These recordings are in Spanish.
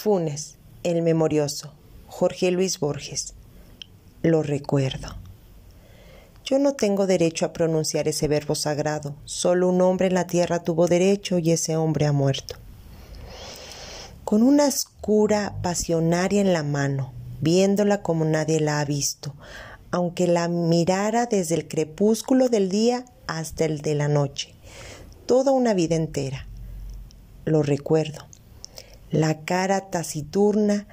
Funes, el memorioso, Jorge Luis Borges. Lo recuerdo. Yo no tengo derecho a pronunciar ese verbo sagrado. Solo un hombre en la tierra tuvo derecho y ese hombre ha muerto. Con una escura pasionaria en la mano, viéndola como nadie la ha visto, aunque la mirara desde el crepúsculo del día hasta el de la noche, toda una vida entera. Lo recuerdo. La cara taciturna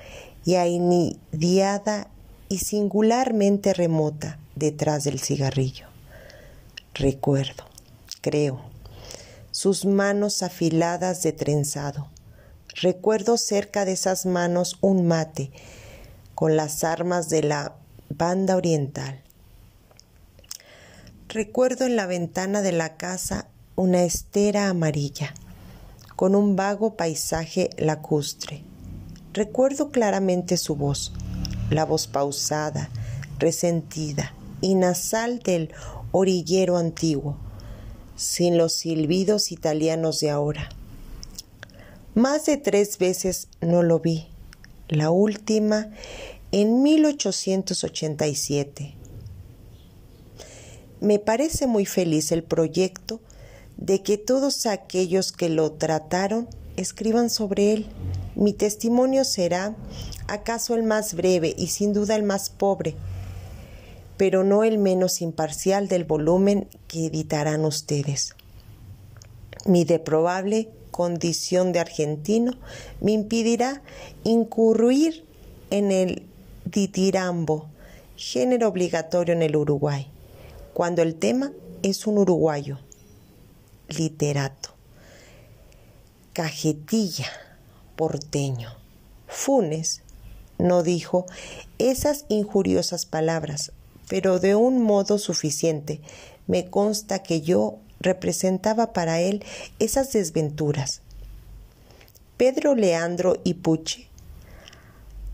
y ainidiada y singularmente remota detrás del cigarrillo. Recuerdo, creo, sus manos afiladas de trenzado. Recuerdo cerca de esas manos un mate con las armas de la banda oriental. Recuerdo en la ventana de la casa una estera amarilla con un vago paisaje lacustre. Recuerdo claramente su voz, la voz pausada, resentida y nasal del orillero antiguo, sin los silbidos italianos de ahora. Más de tres veces no lo vi, la última en 1887. Me parece muy feliz el proyecto de que todos aquellos que lo trataron escriban sobre él. Mi testimonio será acaso el más breve y sin duda el más pobre, pero no el menos imparcial del volumen que editarán ustedes. Mi deprobable condición de argentino me impedirá incurrir en el ditirambo, género obligatorio en el Uruguay, cuando el tema es un uruguayo, literato. Cajetilla, porteño. Funes no dijo esas injuriosas palabras, pero de un modo suficiente. Me consta que yo representaba para él esas desventuras. Pedro Leandro y Puche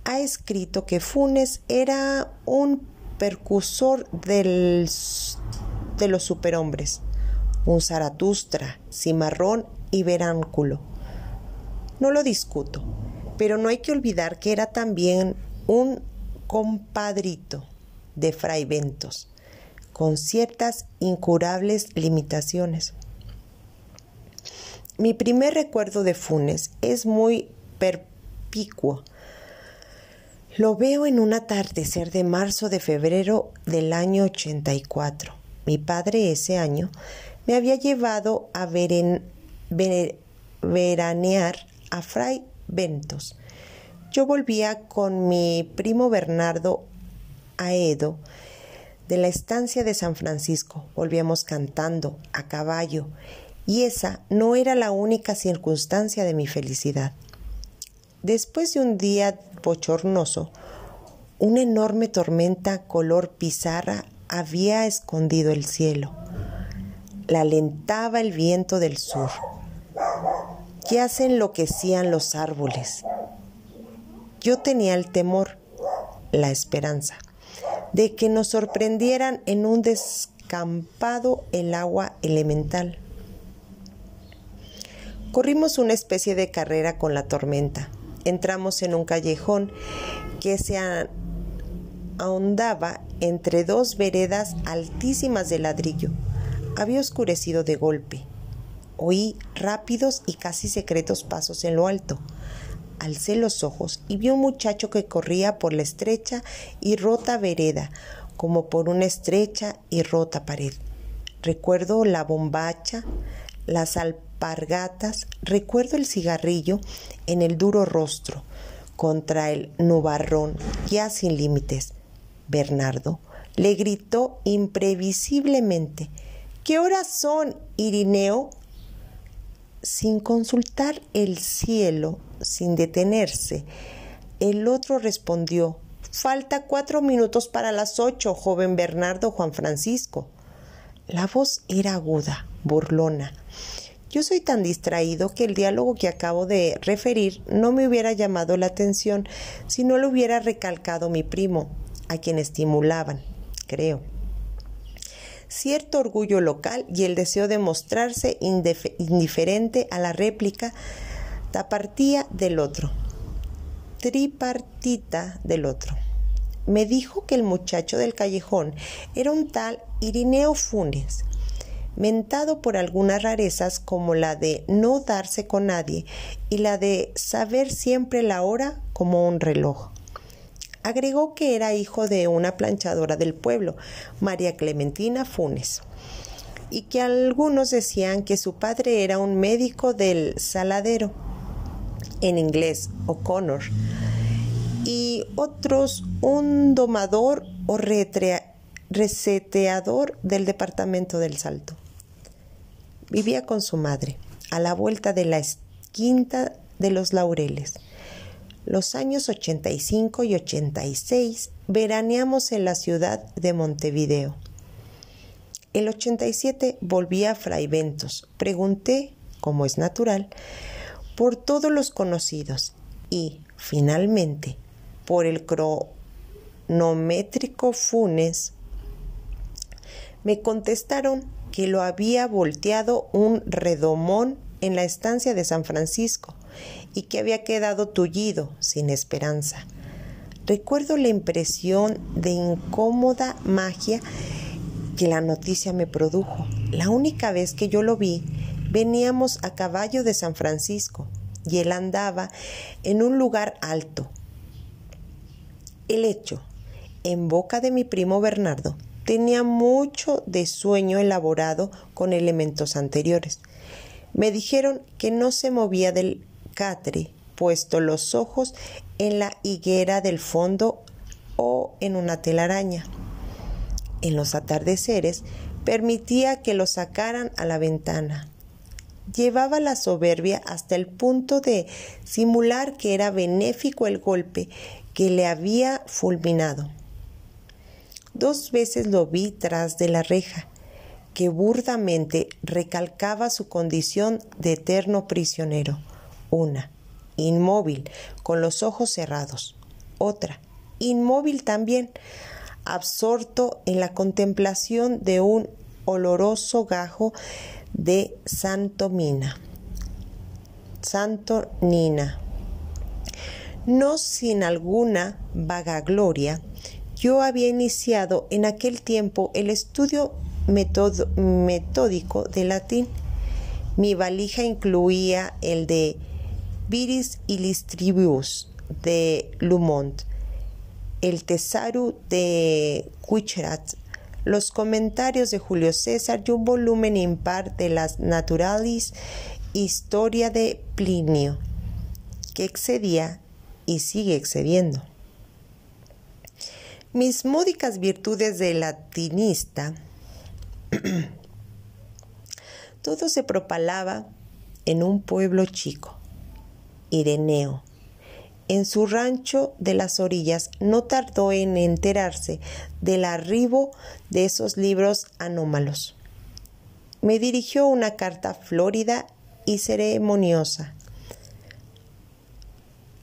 ha escrito que Funes era un percursor del, de los superhombres, un Zaratustra, cimarrón y veránculo. No lo discuto, pero no hay que olvidar que era también un compadrito de Fray Ventos, con ciertas incurables limitaciones. Mi primer recuerdo de Funes es muy perpicuo lo veo en un atardecer de marzo de febrero del año 84. Mi padre ese año me había llevado a veranear a Fray Ventos. Yo volvía con mi primo Bernardo a Edo de la estancia de San Francisco. Volvíamos cantando a caballo y esa no era la única circunstancia de mi felicidad. Después de un día bochornoso, una enorme tormenta color pizarra había escondido el cielo. La alentaba el viento del sur. Ya se enloquecían los árboles. Yo tenía el temor, la esperanza, de que nos sorprendieran en un descampado el agua elemental. Corrimos una especie de carrera con la tormenta entramos en un callejón que se ahondaba entre dos veredas altísimas de ladrillo. Había oscurecido de golpe. Oí rápidos y casi secretos pasos en lo alto. Alcé los ojos y vi un muchacho que corría por la estrecha y rota vereda, como por una estrecha y rota pared. Recuerdo la bombacha, las alpargatas, recuerdo el cigarrillo en el duro rostro, contra el nubarrón ya sin límites. Bernardo le gritó imprevisiblemente ¿Qué horas son, Irineo? Sin consultar el cielo, sin detenerse, el otro respondió Falta cuatro minutos para las ocho, joven Bernardo Juan Francisco. La voz era aguda, burlona. Yo soy tan distraído que el diálogo que acabo de referir no me hubiera llamado la atención si no lo hubiera recalcado mi primo, a quien estimulaban, creo. Cierto orgullo local y el deseo de mostrarse indiferente a la réplica tapartía del otro. tripartita del otro. Me dijo que el muchacho del callejón era un tal Irineo Funes, mentado por algunas rarezas como la de no darse con nadie y la de saber siempre la hora como un reloj. Agregó que era hijo de una planchadora del pueblo, María Clementina Funes, y que algunos decían que su padre era un médico del saladero, en inglés O'Connor, y otros un domador o reseteador del departamento del Salto. Vivía con su madre, a la vuelta de la quinta de los laureles. Los años 85 y 86 veraneamos en la ciudad de Montevideo. El 87 volví a Fraiventos. Pregunté, como es natural, por todos los conocidos y, finalmente, por el cronométrico Funes. Me contestaron que lo había volteado un redomón en la estancia de San Francisco y que había quedado tullido, sin esperanza. Recuerdo la impresión de incómoda magia que la noticia me produjo. La única vez que yo lo vi, veníamos a caballo de San Francisco y él andaba en un lugar alto. El hecho, en boca de mi primo Bernardo, tenía mucho de sueño elaborado con elementos anteriores. Me dijeron que no se movía del catre, puesto los ojos en la higuera del fondo o en una telaraña. En los atardeceres permitía que lo sacaran a la ventana. Llevaba la soberbia hasta el punto de simular que era benéfico el golpe que le había fulminado. Dos veces lo vi tras de la reja, que burdamente recalcaba su condición de eterno prisionero. Una, inmóvil, con los ojos cerrados. Otra, inmóvil también, absorto en la contemplación de un oloroso gajo de Santo Mina. Santo Nina. No sin alguna vagagloria, yo había iniciado en aquel tiempo el estudio metódico de latín. Mi valija incluía el de Viris Illustribus de Lumont, el Tesaru de Quicherat, los comentarios de Julio César y un volumen impar de las Naturalis Historia de Plinio, que excedía y sigue excediendo. Mis módicas virtudes de latinista, todo se propalaba en un pueblo chico Ireneo. En su rancho de las orillas no tardó en enterarse del arribo de esos libros anómalos. Me dirigió una carta flórida y ceremoniosa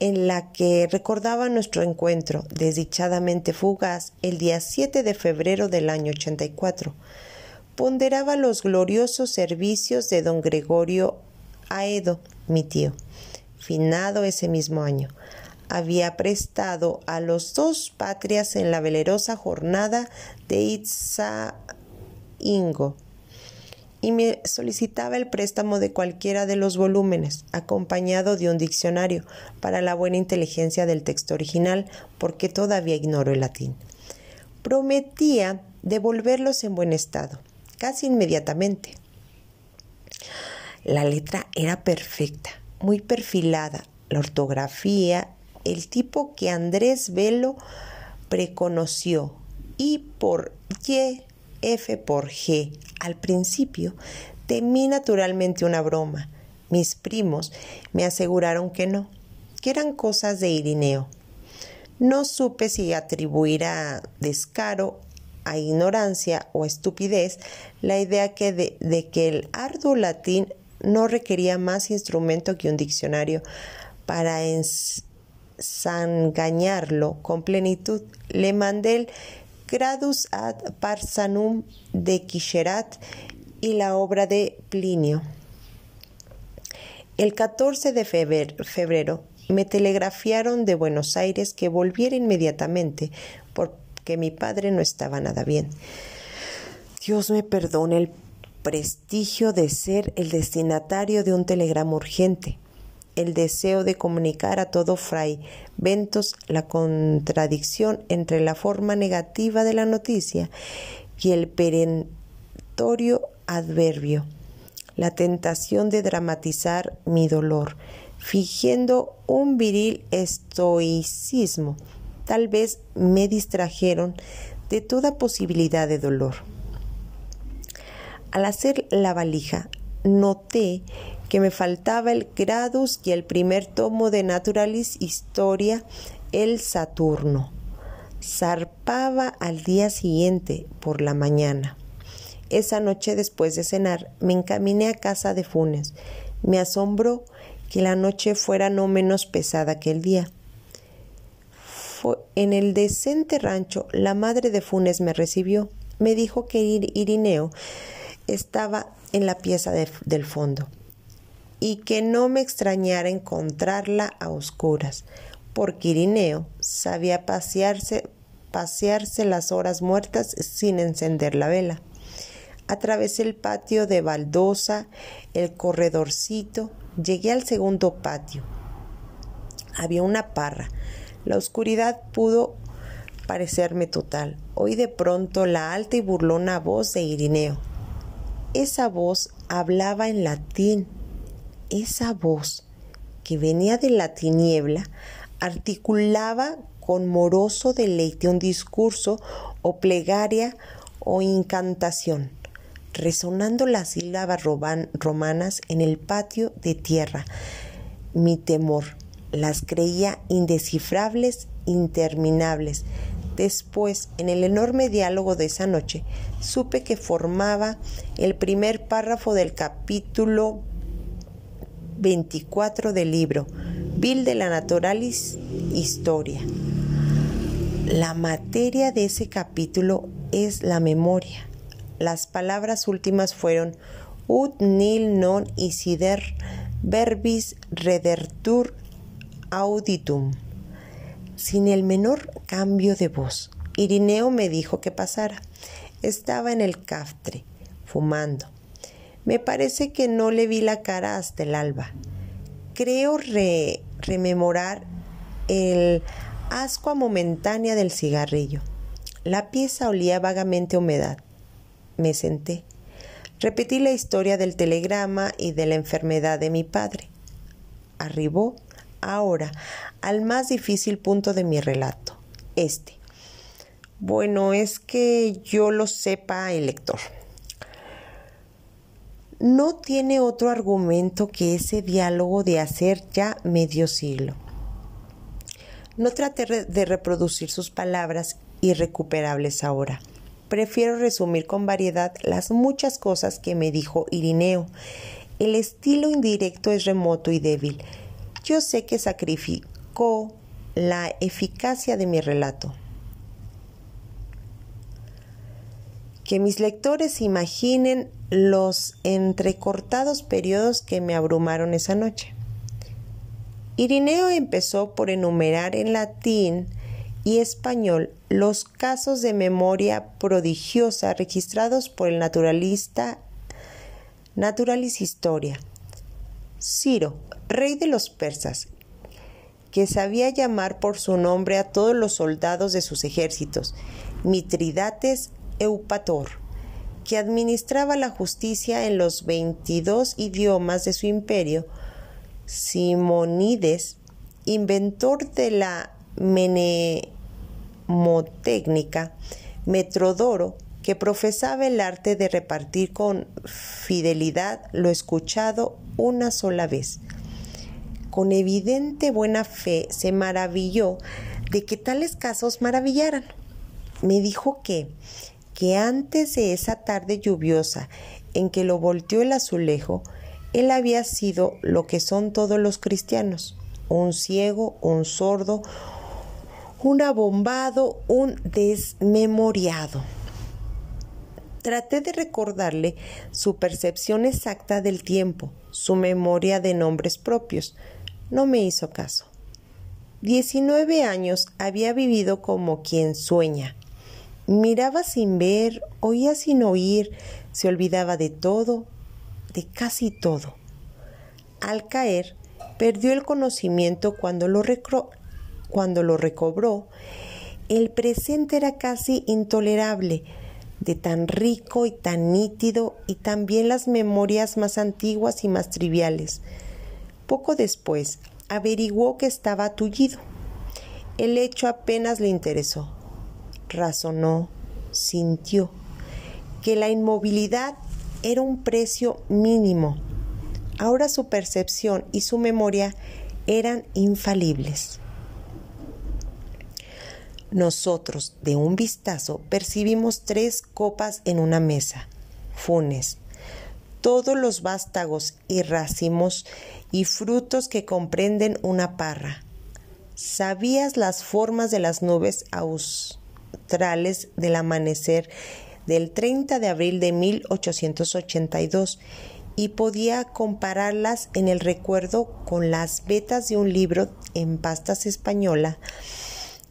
en la que recordaba nuestro encuentro desdichadamente fugaz el día 7 de febrero del año 84. Ponderaba los gloriosos servicios de don Gregorio Aedo, mi tío ese mismo año, había prestado a los dos patrias en la velerosa jornada de Itzaingo y me solicitaba el préstamo de cualquiera de los volúmenes, acompañado de un diccionario, para la buena inteligencia del texto original, porque todavía ignoro el latín. Prometía devolverlos en buen estado, casi inmediatamente. La letra era perfecta, muy perfilada, la ortografía, el tipo que Andrés Velo preconoció y por Y, F por G al principio, temí naturalmente una broma. Mis primos me aseguraron que no, que eran cosas de Irineo. No supe si atribuir a descaro, a ignorancia o estupidez la idea que de, de que el arduo latín no requería más instrumento que un diccionario para ensangañarlo con plenitud. Le mandé el Gradus ad Parsanum de Quixerat y la obra de Plinio. El 14 de febrero me telegrafiaron de Buenos Aires que volviera inmediatamente porque mi padre no estaba nada bien. Dios me perdone el prestigio de ser el destinatario de un telegrama urgente, el deseo de comunicar a todo fray Ventos la contradicción entre la forma negativa de la noticia y el perentorio adverbio, la tentación de dramatizar mi dolor, fingiendo un viril estoicismo. Tal vez me distrajeron de toda posibilidad de dolor. Al hacer la valija, noté que me faltaba el Gradus y el primer tomo de Naturalis Historia, el Saturno. Zarpaba al día siguiente por la mañana. Esa noche después de cenar me encaminé a casa de Funes. Me asombró que la noche fuera no menos pesada que el día. en el decente rancho la madre de Funes me recibió. Me dijo que Irineo estaba en la pieza del fondo y que no me extrañara encontrarla a oscuras, porque Irineo sabía pasearse, pasearse las horas muertas sin encender la vela. Atravesé el patio de baldosa, el corredorcito, llegué al segundo patio. Había una parra. La oscuridad pudo parecerme total. Oí de pronto la alta y burlona voz de Irineo. Esa voz hablaba en latín esa voz que venía de la tiniebla articulaba con moroso deleite un discurso o plegaria o incantación, resonando las sílabas romanas en el patio de tierra. Mi temor las creía indescifrables, interminables. Después, en el enorme diálogo de esa noche, supe que formaba el primer párrafo del capítulo 24 del libro Bill de la Naturalis Historia. La materia de ese capítulo es la memoria. Las palabras últimas fueron ut nil non isider verbis redertur auditum. Sin el menor cambio de voz, Irineo me dijo que pasara. Estaba en el caftre, fumando. Me parece que no le vi la cara hasta el alba. Creo rememorar el ascua momentánea del cigarrillo. La pieza olía vagamente a humedad. Me senté. Repetí la historia del telegrama y de la enfermedad de mi padre. Arribó ahora al más difícil punto de mi relato, este. Bueno, es que yo lo sepa el lector no tiene otro argumento que ese diálogo de hacer ya medio siglo. No trate de reproducir sus palabras irrecuperables ahora. Prefiero resumir con variedad las muchas cosas que me dijo Irineo. El estilo indirecto es remoto y débil. Yo sé que sacrificó la eficacia de mi relato. Que mis lectores imaginen los entrecortados periodos que me abrumaron esa noche. Irineo empezó por enumerar en latín y español los casos de memoria prodigiosa registrados por el naturalista Naturalis Historia. Ciro, rey de los persas, que sabía llamar por su nombre a todos los soldados de sus ejércitos, Mitridates Eupator que administraba la justicia en los 22 idiomas de su imperio, Simonides, inventor de la menemotécnica, Metrodoro, que profesaba el arte de repartir con fidelidad lo escuchado una sola vez. Con evidente buena fe se maravilló de que tales casos maravillaran. Me dijo que que antes de esa tarde lluviosa en que lo volteó el azulejo, él había sido lo que son todos los cristianos, un ciego, un sordo, un abombado, un desmemoriado. Traté de recordarle su percepción exacta del tiempo, su memoria de nombres propios. No me hizo caso. Diecinueve años había vivido como quien sueña. Miraba sin ver, oía sin oír, se olvidaba de todo, de casi todo. Al caer, perdió el conocimiento cuando lo, cuando lo recobró. El presente era casi intolerable, de tan rico y tan nítido, y también las memorias más antiguas y más triviales. Poco después, averiguó que estaba tullido. El hecho apenas le interesó. Razonó, sintió que la inmovilidad era un precio mínimo. Ahora su percepción y su memoria eran infalibles. Nosotros, de un vistazo, percibimos tres copas en una mesa. Funes, todos los vástagos y racimos y frutos que comprenden una parra. ¿Sabías las formas de las nubes australes del amanecer del 30 de abril de 1882 y podía compararlas en el recuerdo con las vetas de un libro en pastas española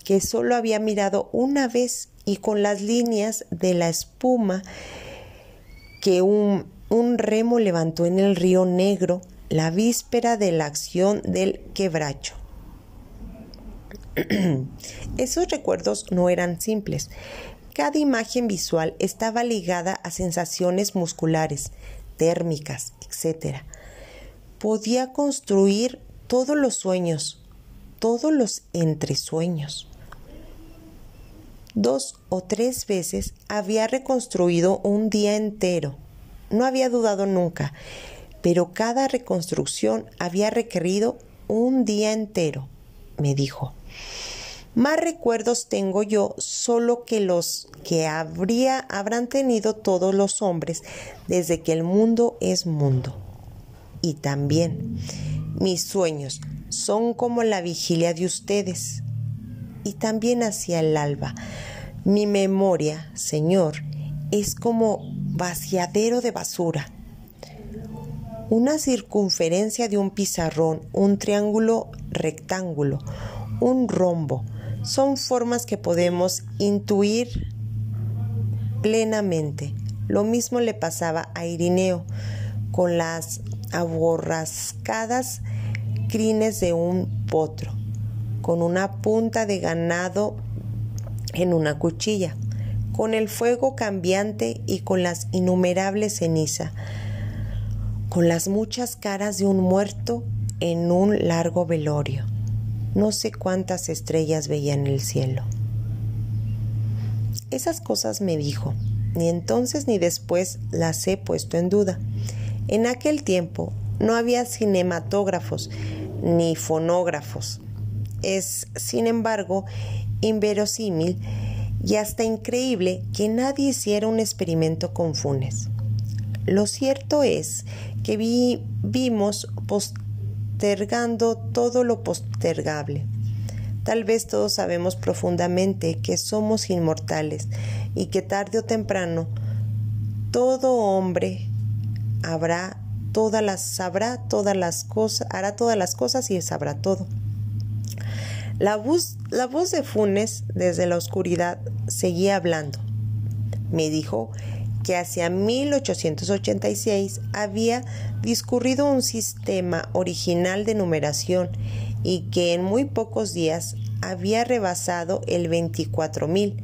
que solo había mirado una vez y con las líneas de la espuma que un un remo levantó en el río Negro la víspera de la acción del quebracho. Esos recuerdos no eran simples. Cada imagen visual estaba ligada a sensaciones musculares, térmicas, etc. Podía construir todos los sueños, todos los entresueños. Dos o tres veces había reconstruido un día entero no había dudado nunca, pero cada reconstrucción había requerido un día entero, me dijo. Más recuerdos tengo yo solo que los que habría, habrán tenido todos los hombres desde que el mundo es mundo. Y también mis sueños son como la vigilia de ustedes. Y también hacia el alba. Mi memoria, Señor, es como vaciadero de basura. Una circunferencia de un pizarrón, un triángulo rectángulo, un rombo, son formas que podemos intuir plenamente. Lo mismo le pasaba a Irineo con las aborrascadas crines de un potro, con una punta de ganado en una cuchilla con el fuego cambiante y con las innumerables ceniza, con las muchas caras de un muerto en un largo velorio. No sé cuántas estrellas veía en el cielo. Esas cosas me dijo, ni entonces ni después las he puesto en duda. En aquel tiempo no había cinematógrafos ni fonógrafos. Es, sin embargo, inverosímil y hasta increíble que nadie hiciera un experimento con Funes. Lo cierto es que vimos postergando todo lo postergable. Tal vez todos sabemos profundamente que somos inmortales y que tarde o temprano todo hombre habrá todas las sabrá todas las cosas, hará todas las cosas y sabrá todo. La voz, de Funes desde la oscuridad seguía hablando. Me dijo que hacia 1886 había discurrido un sistema original de numeración y que en muy pocos días había rebasado el 24.000.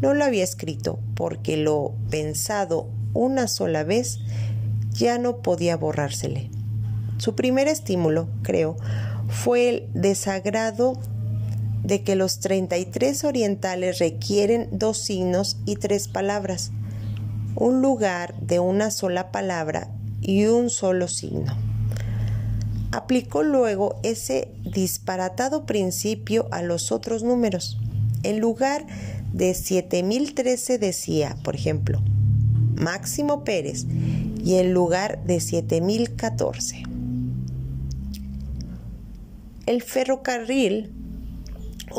No lo había escrito porque lo pensado una sola vez ya no podía borrársele. Su primer estímulo, creo, fue el desagrado de que los 33 orientales requieren dos signos y tres palabras, un lugar de una sola palabra y un solo signo. Aplicó luego ese disparatado principio a los otros números. En lugar de 7013 decía, por ejemplo, Máximo Pérez y en lugar de 7014. El ferrocarril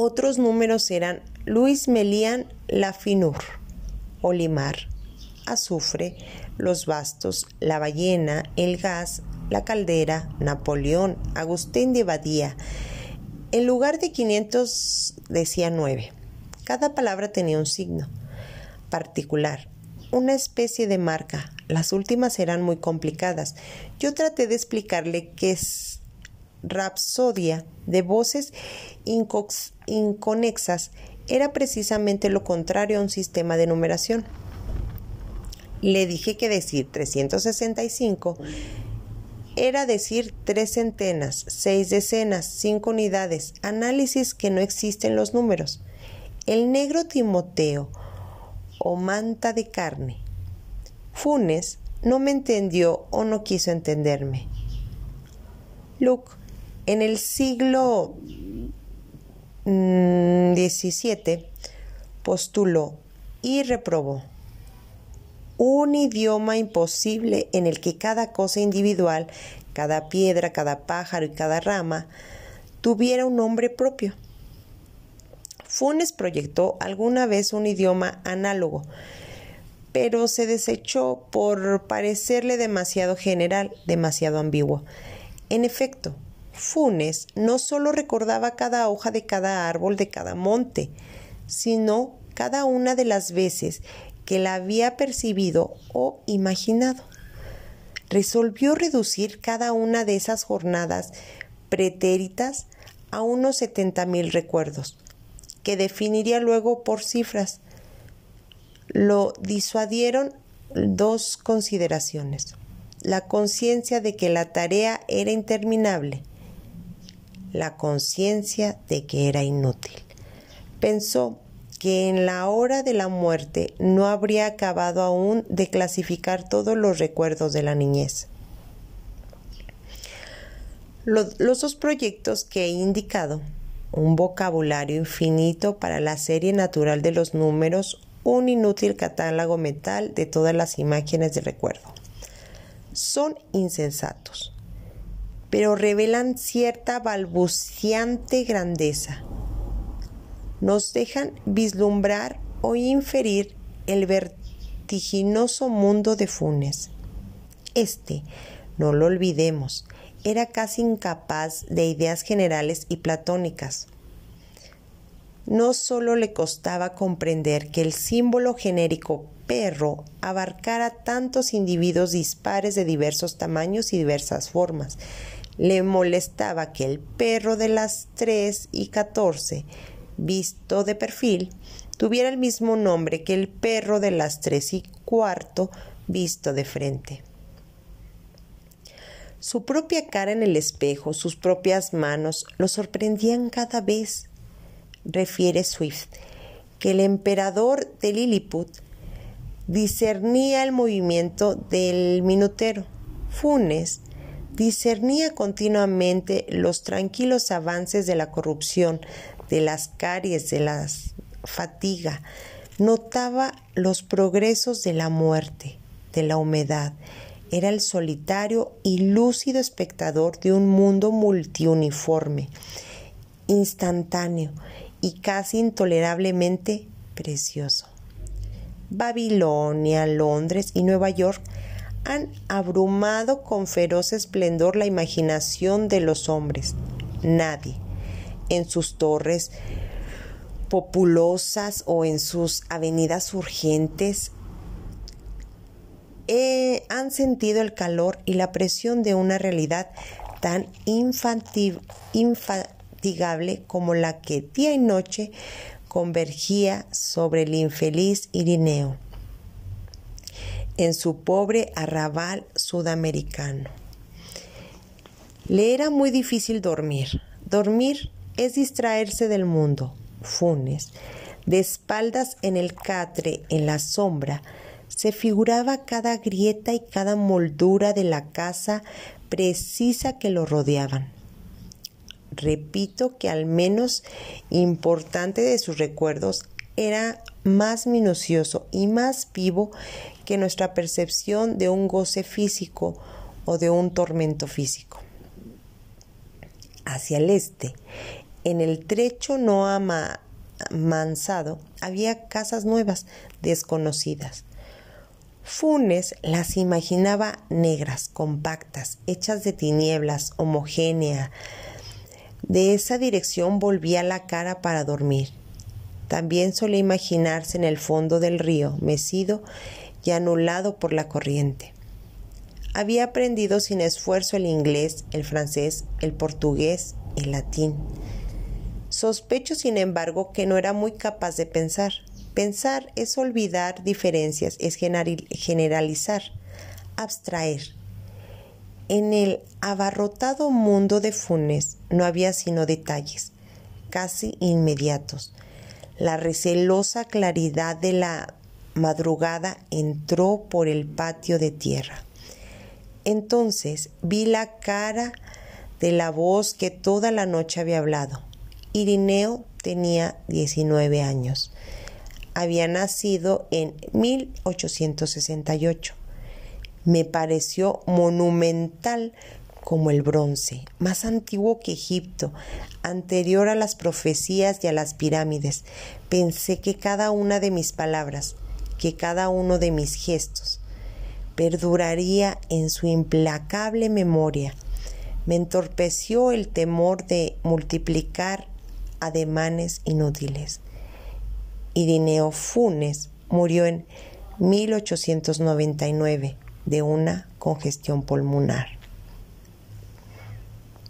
otros números eran Luis Melián Lafinur, Olimar, azufre, los bastos, la ballena, el gas, la caldera, Napoleón, Agustín de Badía. En lugar de 500 decía 9. Cada palabra tenía un signo particular, una especie de marca. Las últimas eran muy complicadas. Yo traté de explicarle que es rapsodia de voces inconexas era precisamente lo contrario a un sistema de numeración. Le dije que decir 365 era decir tres centenas, seis decenas, cinco unidades, análisis que no existen los números. El negro Timoteo o manta de carne. Funes no me entendió o no quiso entenderme. Luke, en el siglo XVII, mm, postuló y reprobó un idioma imposible en el que cada cosa individual, cada piedra, cada pájaro y cada rama tuviera un nombre propio. Funes proyectó alguna vez un idioma análogo, pero se desechó por parecerle demasiado general, demasiado ambiguo. En efecto, Funes no solo recordaba cada hoja de cada árbol de cada monte, sino cada una de las veces que la había percibido o imaginado. Resolvió reducir cada una de esas jornadas pretéritas a unos setenta mil recuerdos, que definiría luego por cifras. Lo disuadieron dos consideraciones. La conciencia de que la tarea era interminable, la conciencia de que era inútil. Pensó que en la hora de la muerte no habría acabado aún de clasificar todos los recuerdos de la niñez. Los, dos proyectos que he indicado, un vocabulario infinito para la serie natural de los números, un inútil catálogo mental de todas las imágenes de recuerdo, son insensatos, pero revelan cierta balbuciante grandeza nos dejan vislumbrar o inferir el vertiginoso mundo de Funes. Este, no lo olvidemos, era casi incapaz de ideas generales y platónicas. No solo le costaba comprender que el símbolo genérico perro abarcara tantos individuos dispares de diversos tamaños y diversas formas, le molestaba que el perro de las 3 y 14 visto de perfil, tuviera el mismo nombre que el perro de las tres y cuarto visto de frente. Su propia cara en el espejo, sus propias manos, lo sorprendían cada vez. Refiere Swift que el emperador de Lilliput discernía el movimiento del minutero. Funes discernía continuamente los tranquilos avances de la corrupción, de las caries, de la fatiga. Notaba los progresos de la muerte, de la humedad. Era el solitario y lúcido espectador de un mundo multiuniforme, instantáneo y casi intolerablemente precioso. Babilonia, Londres y Nueva York han abrumado con feroz esplendor la imaginación de los hombres. Nadie, en sus torres populosas o en sus avenidas urgentes eh, han sentido el calor y la presión de una realidad tan infatigable como la que día y noche convergía sobre el infeliz Irineo en su pobre arrabal sudamericano. Le era muy difícil dormir. Dormir es distraerse del mundo. Funes, de espaldas en el catre, en la sombra, se figuraba cada grieta y cada moldura de la casa precisa que lo rodeaban. Repito que al menos importante de sus recuerdos era más minucioso y más vivo que nuestra percepción de un goce físico o de un tormento físico. Hacia el este, en el trecho no amansado había casas nuevas, desconocidas. Funes las imaginaba negras, compactas, hechas de tinieblas, homogéneas. De esa dirección volvía la cara para dormir. También solía imaginarse en el fondo del río, mecido y anulado por la corriente. Había aprendido sin esfuerzo el inglés, el francés, el portugués, el latín. Sospecho, sin embargo, que no era muy capaz de pensar. Pensar es olvidar diferencias, es generalizar, abstraer. En el abarrotado mundo de Funes no había sino detalles, casi inmediatos. La recelosa claridad de la madrugada entró por el patio de tierra. Entonces vi la cara de la voz que toda la noche había hablado. Irineo tenía 19 años. Había nacido en 1868. Me pareció monumental como el bronce, más antiguo que Egipto, anterior a las profecías y a las pirámides. Pensé que cada una de mis palabras, que cada uno de mis gestos, perduraría en su implacable memoria. Me entorpeció el temor de multiplicar ademanes inútiles. Irineo Funes murió en 1899 de una congestión pulmonar.